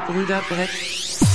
Brüder Brett.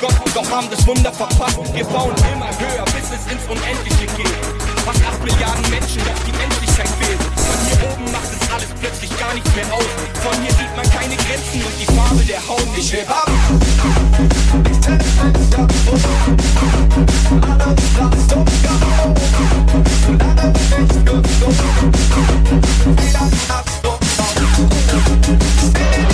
Gott, doch haben das Wunder verpasst. Wir bauen immer höher, bis es ins Unendliche geht. Was 8 Milliarden Menschen, doch die Endlichkeit fehlt. Von hier oben macht es alles plötzlich gar nichts mehr aus. Von hier sieht man keine Grenzen und die Farbe der Haut. nicht mehr. ab. Stay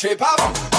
shape up.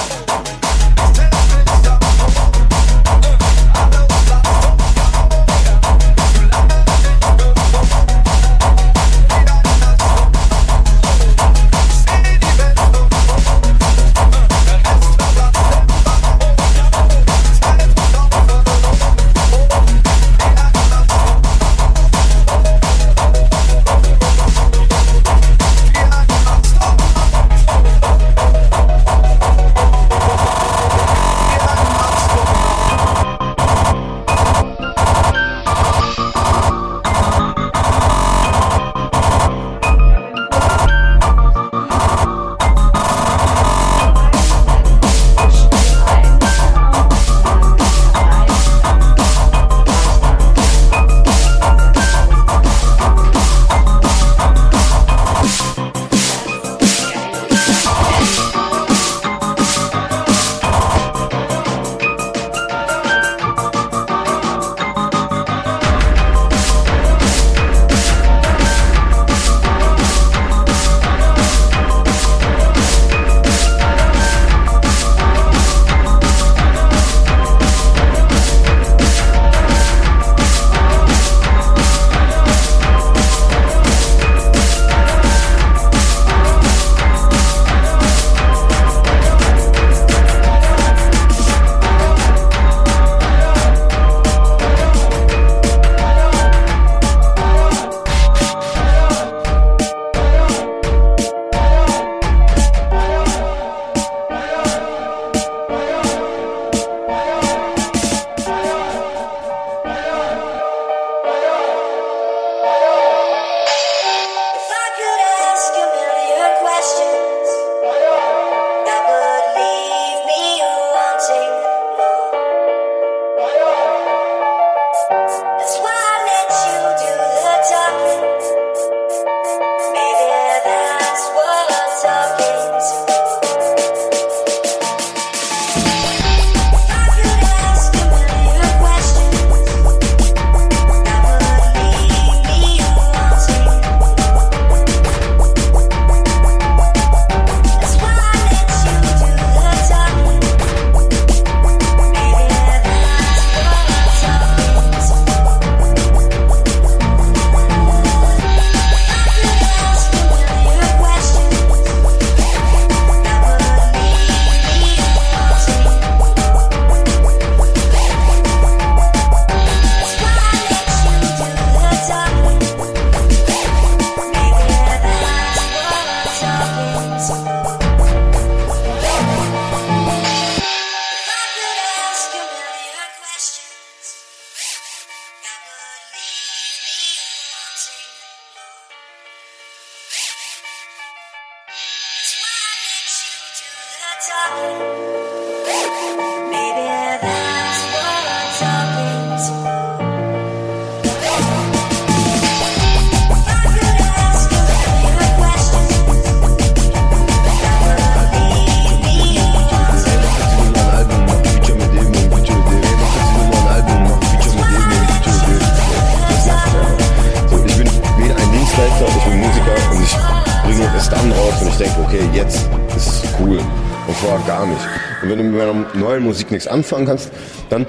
Neuen Musik nichts anfangen kannst, dann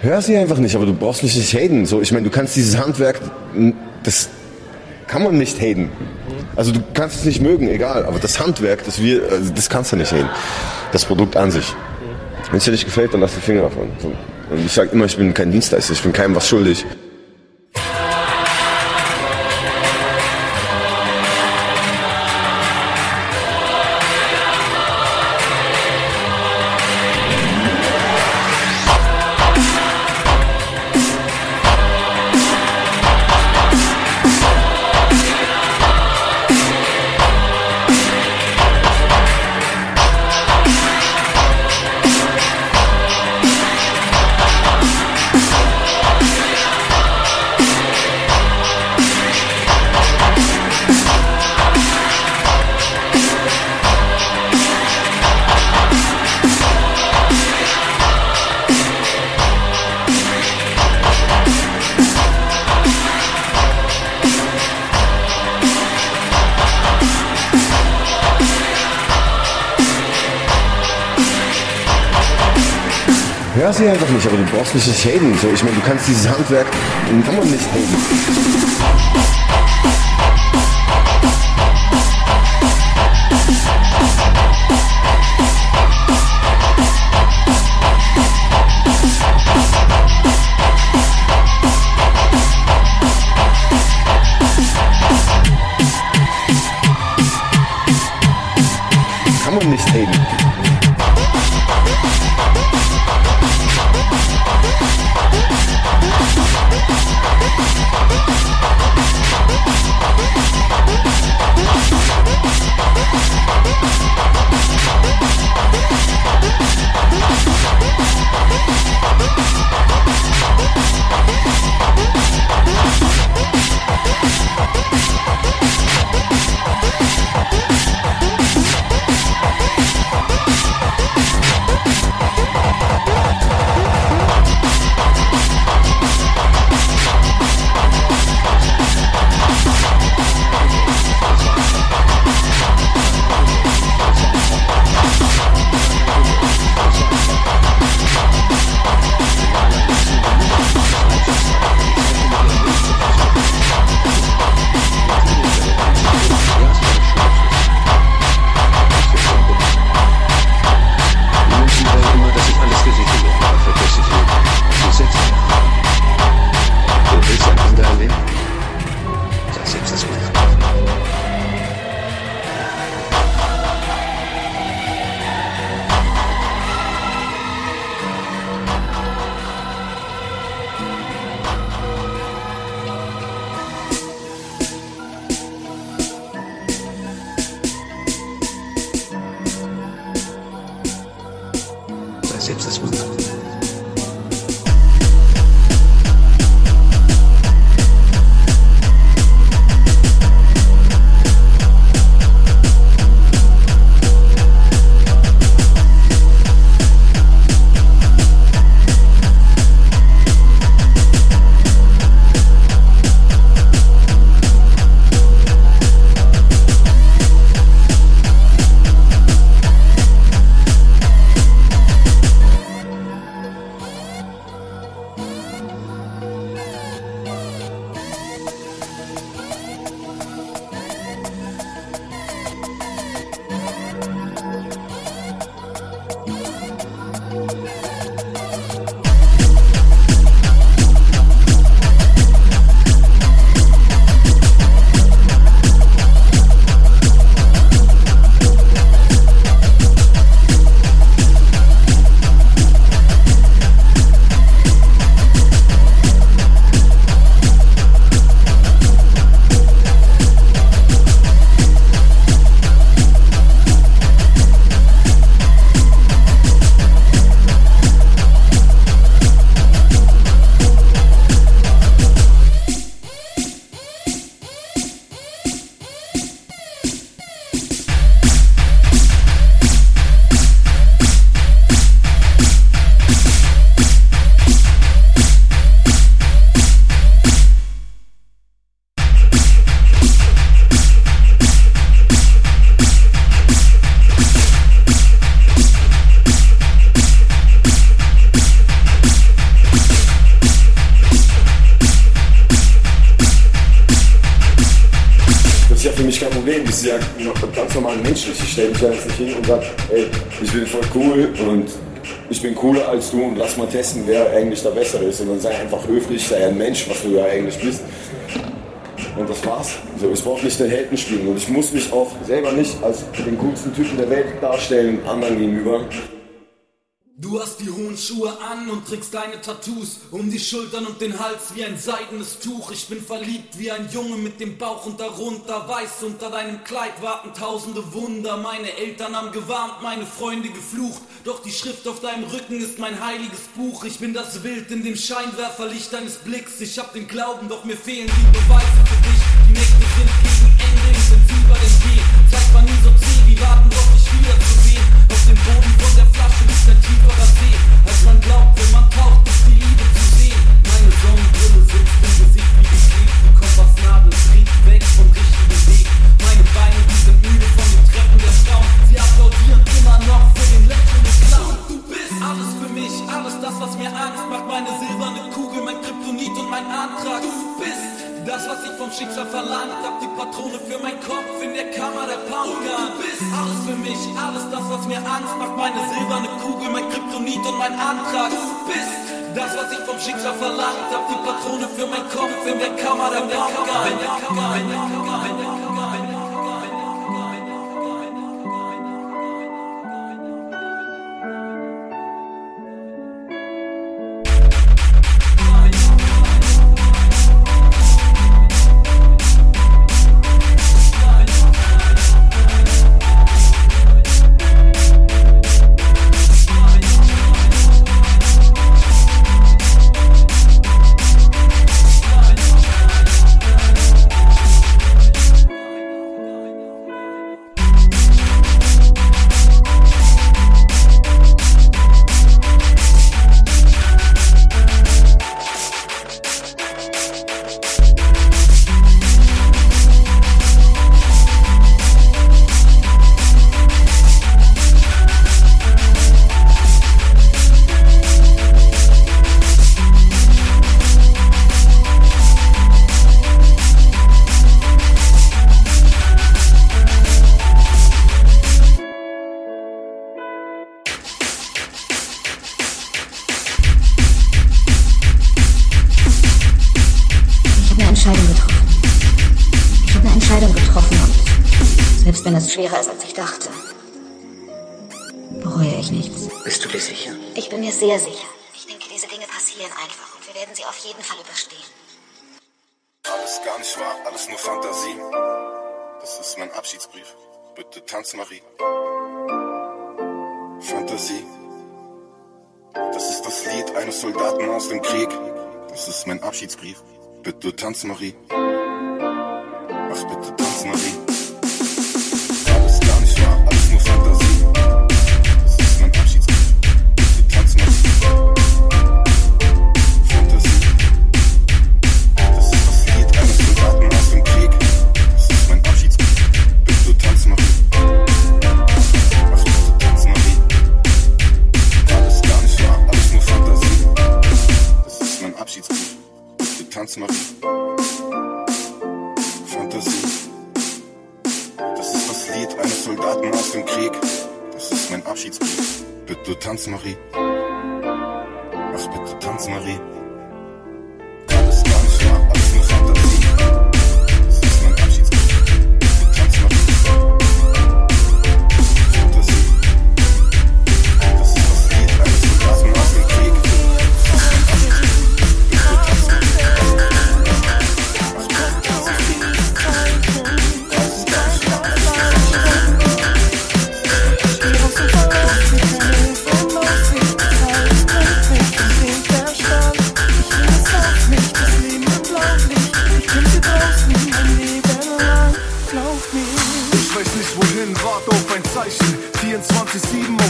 hör sie einfach nicht, aber du brauchst mich nicht haten. So, ich meine, du kannst dieses Handwerk, das kann man nicht haten. Also du kannst es nicht mögen, egal, aber das Handwerk, das wir, also das kannst du nicht haten. Das Produkt an sich. Wenn es dir nicht gefällt, dann lass die Finger davon. Und ich sage immer, ich bin kein Dienstleister, ich bin keinem was schuldig. Du brauchst nicht haten. So, ich meine, du kannst dieses Handwerk, kann man nicht haten. Mal testen, wer eigentlich der Bessere ist. Dann sei einfach höflich, sei ein Mensch, was du ja eigentlich bist. Und das war's. So, ich brauche nicht den Helden spielen und ich muss mich auch selber nicht als den coolsten Typen der Welt darstellen anderen gegenüber. Du hast die hohen Schuhe und trägst deine Tattoos um die Schultern und den Hals wie ein seidenes Tuch. Ich bin verliebt wie ein Junge mit dem Bauch und darunter weiß. Unter deinem Kleid warten tausende Wunder. Meine Eltern haben gewarnt, meine Freunde geflucht. Doch die Schrift auf deinem Rücken ist mein heiliges Buch. Ich bin das Wild in dem Scheinwerferlicht deines Blicks. Ich hab den Glauben, doch mir fehlen die Beweise für dich. Die Nächte sind alles das, was mir Angst macht. Meine silberne Kugel, mein Kryptonit und mein Antrag. Du bist das, was ich vom Schicksal verlangt hab, die Patrone für meinen Kopf in der Kammer der Poundgun. Du bist alles für mich, alles das, was mir Angst macht, meine silberne Kugel, mein Kryptonit und mein Antrag. Du bist das, was ich vom Schicksal verlangt hab, die Patrone für meinen Kopf in der Kammer der Poundgun. Selbst wenn es Ach, bitte tanz, Marie.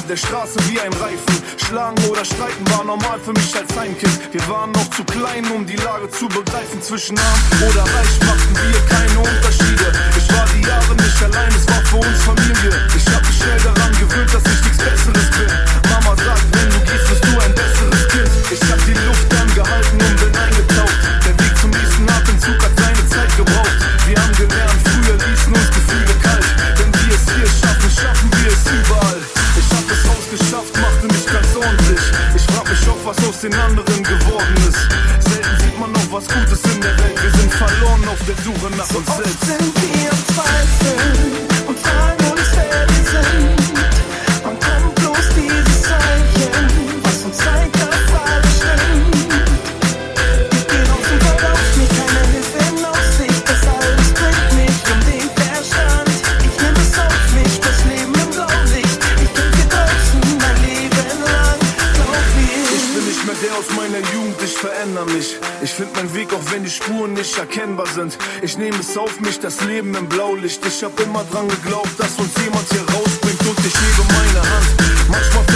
Der Straße wie ein Reifen. Schlagen oder streiten war normal für mich als Heimkind. Wir waren noch zu klein, um die Lage zu begreifen. Zwischen arm oder reich machten wir keine Unterschiede. Ich war die Jahre nicht allein, es war für uns Familie. Ich hab mich schnell daran gewöhnt, dass ich nichts Besseres bin. den anderen geworden ist. Selten sieht man noch was Gutes in der Welt. Wir sind verloren auf der Suche nach uns selbst. Oft sind wir im deutlich erkennbar sind. Ich nehme es auf mich, das Leben im Blaulicht. Ich hab immer dran geglaubt, dass uns jemand hier rausbringt und ich liebe meine Hand. Manchmal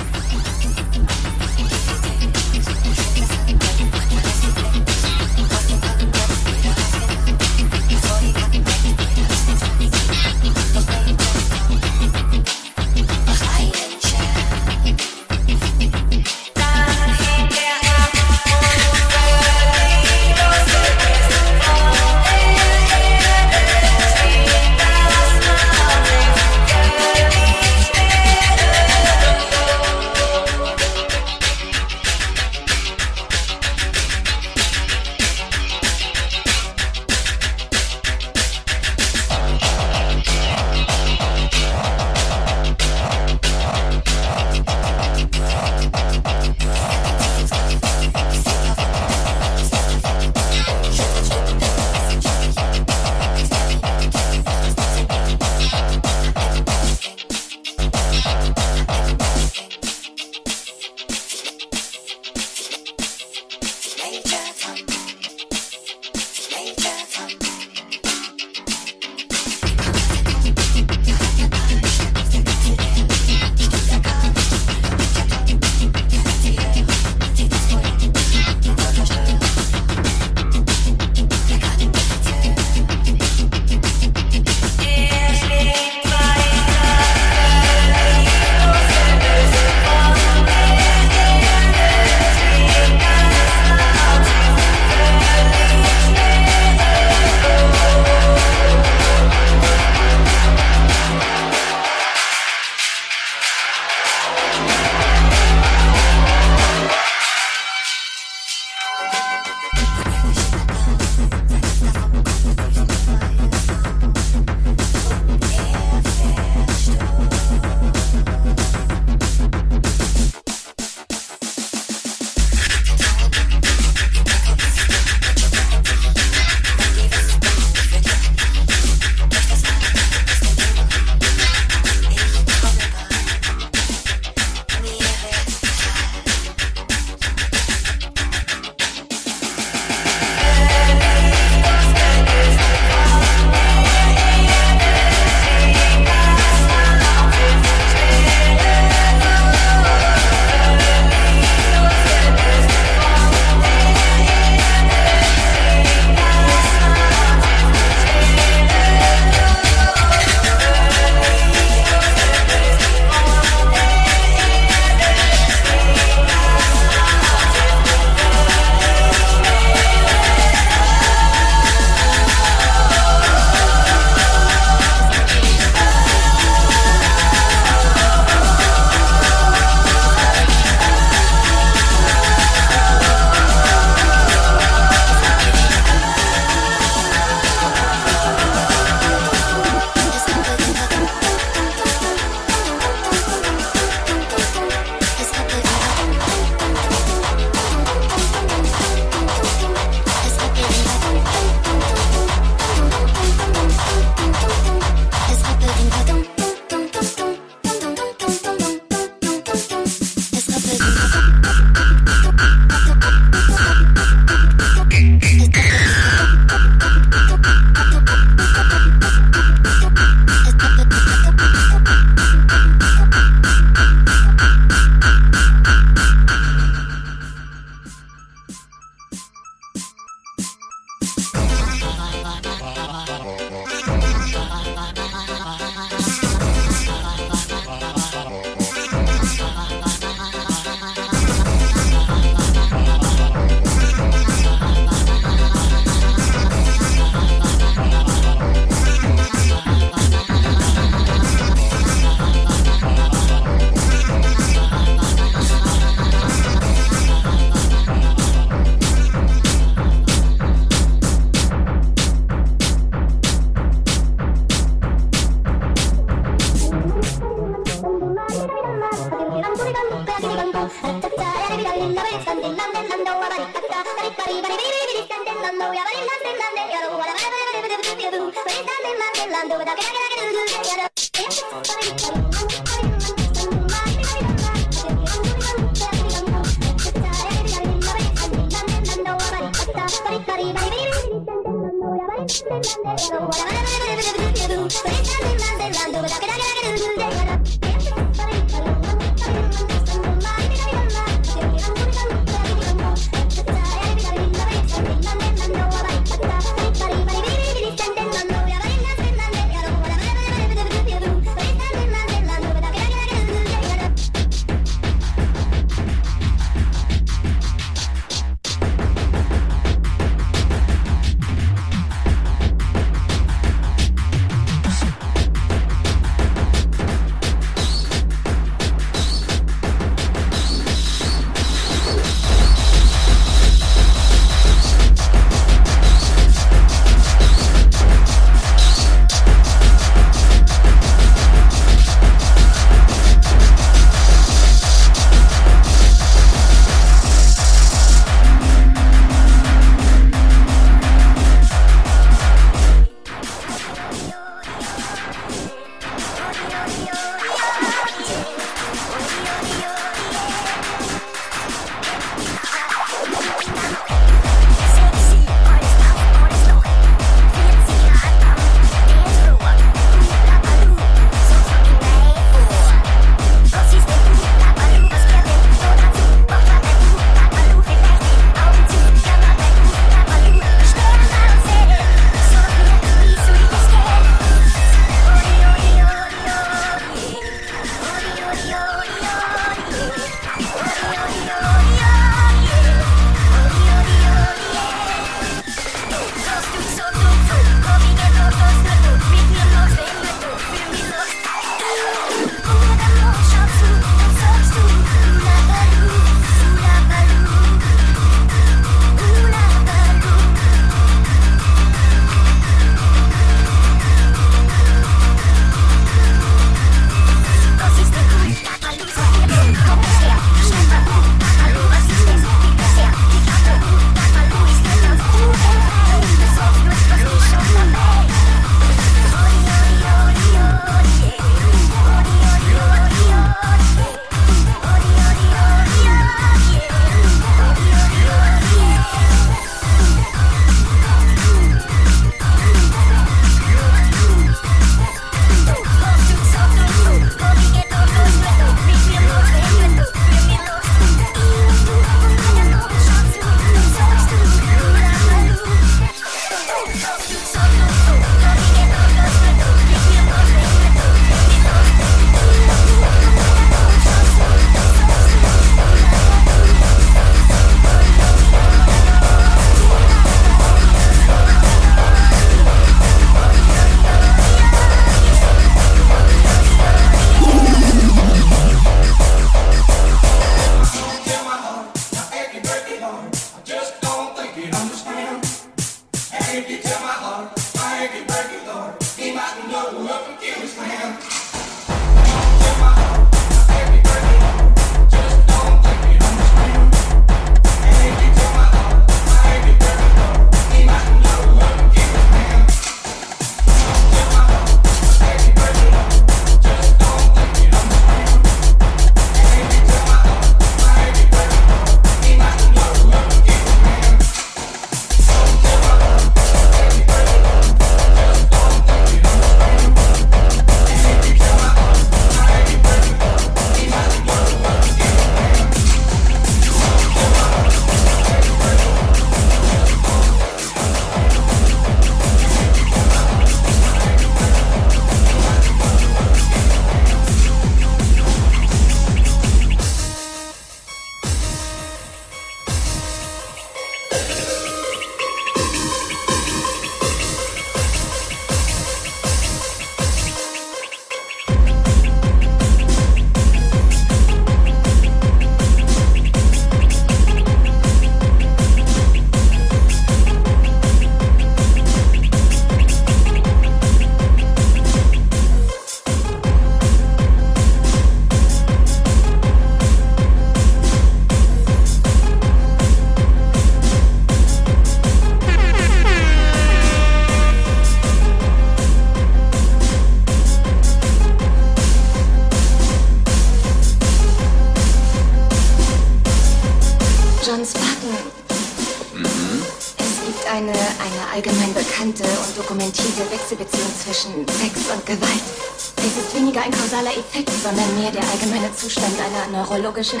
Cushion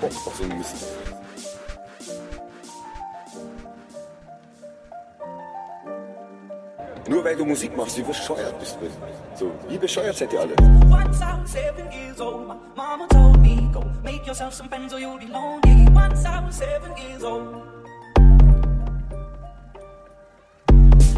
Bock auf so einen Mist. Nur weil du Musik machst, wie bescheuert bist du. So, wie bescheuert seid ihr alle? Once I was seven years old, my mama told me, go make yourself some friends or you'll be lonely. Once I was seven years old.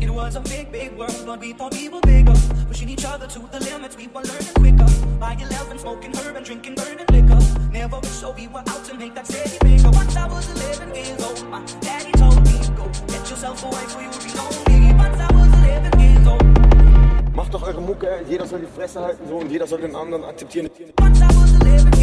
It was a big, big world, but we thought we were bigger. Pushing each other to the limits, we were learning quicker. By 11, smoking herb and drinking burning liquor. Never was so we were out to make that city bigger. Once I was 11 years old, my daddy told me, go get yourself a wife or you'll be lonely. Once I was 11 years old. Macht doch eure Mucke, jeder soll die Fresse halten so und jeder soll den anderen akzeptieren. Once I was 11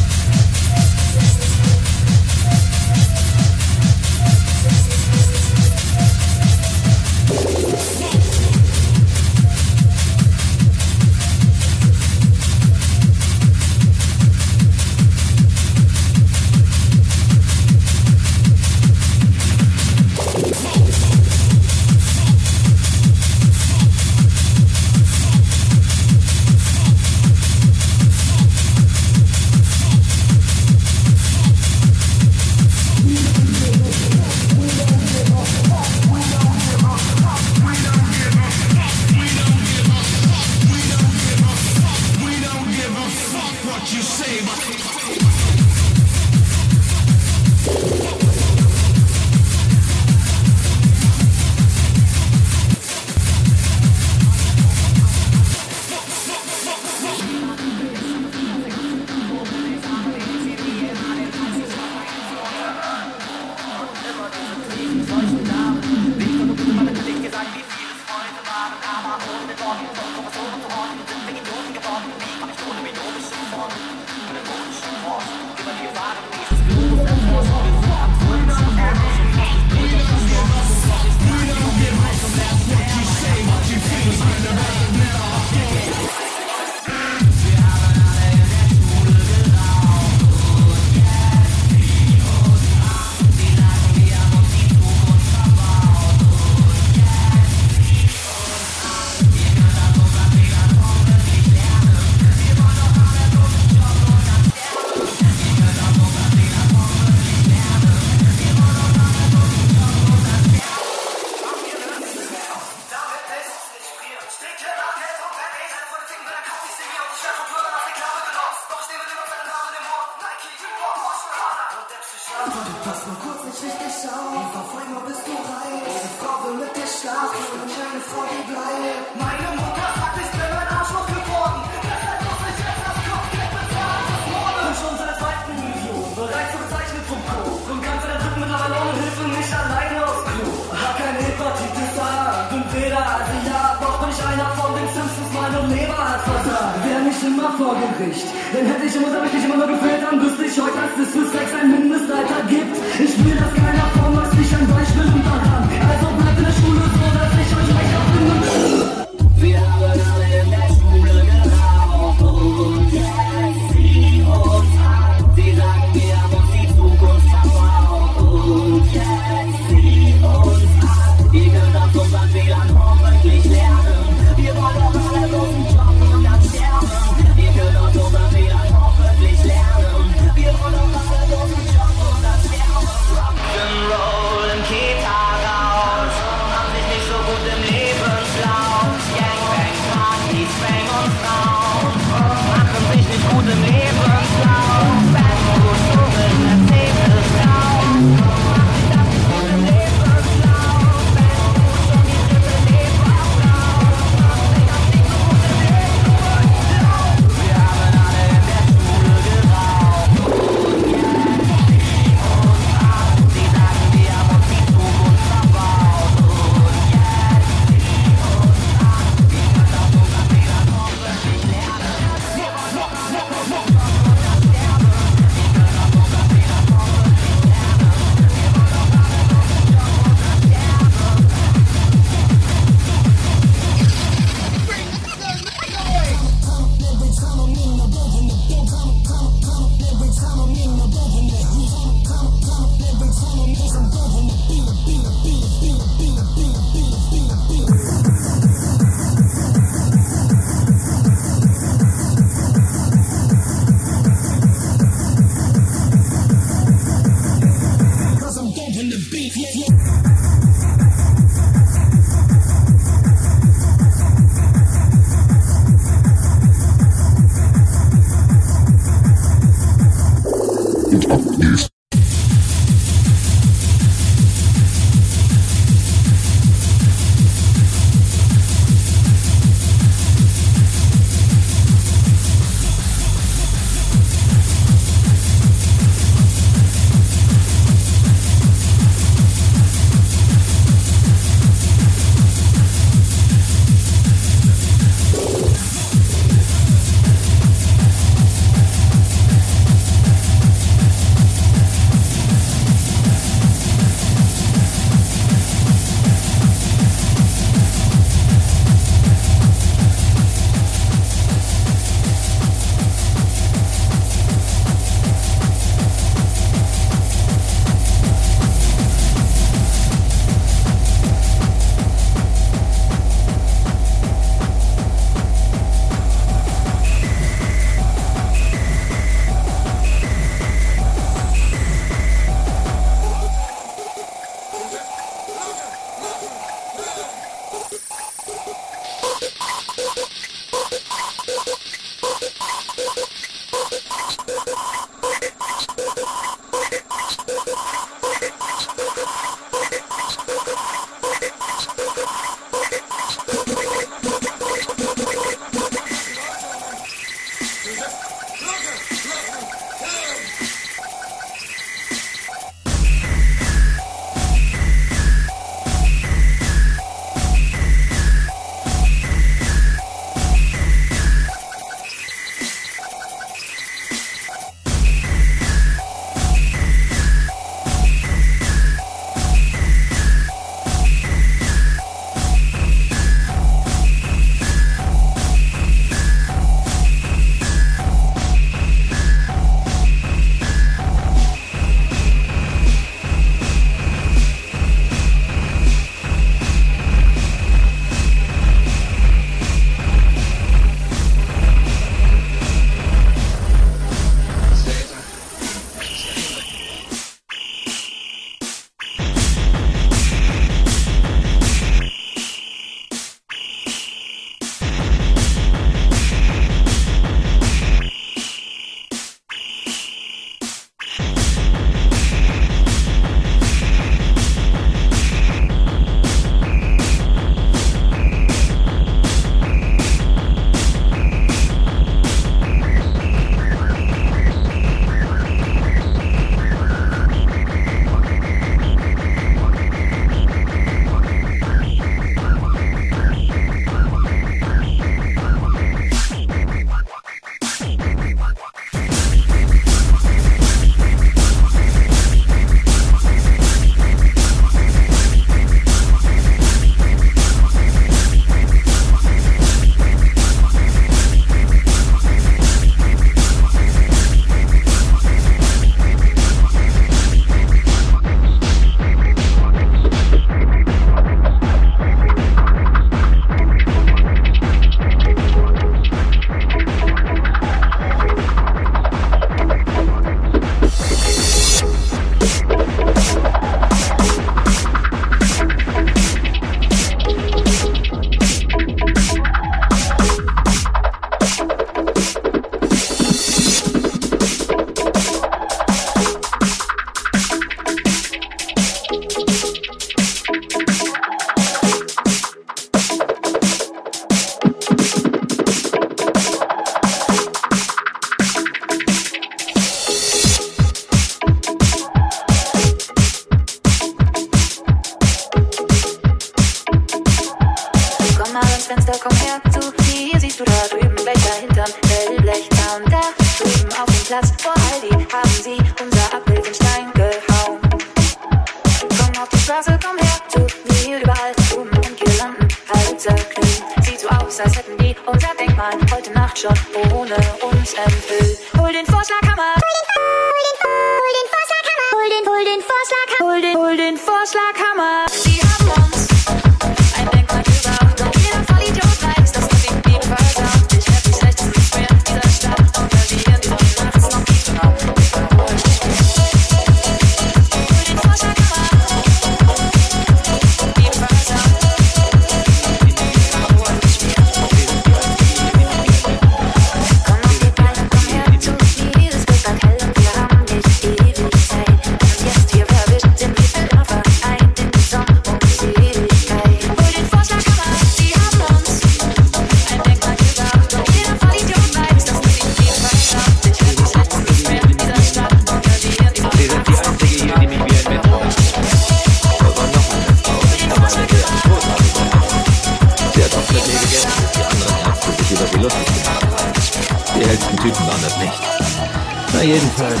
Na jedenfalls,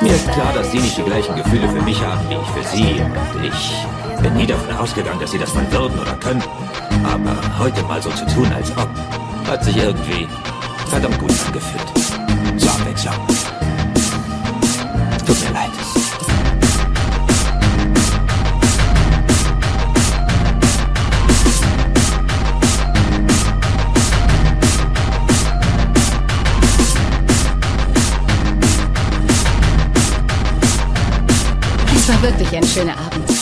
mir ist klar, dass Sie nicht die gleichen Gefühle für mich haben, wie ich für Sie. Und ich bin nie davon ausgegangen, dass Sie das mal würden oder könnten. Aber heute mal so zu tun, als ob, hat sich irgendwie verdammt gut angefühlt. wirklich ein schöner Abend.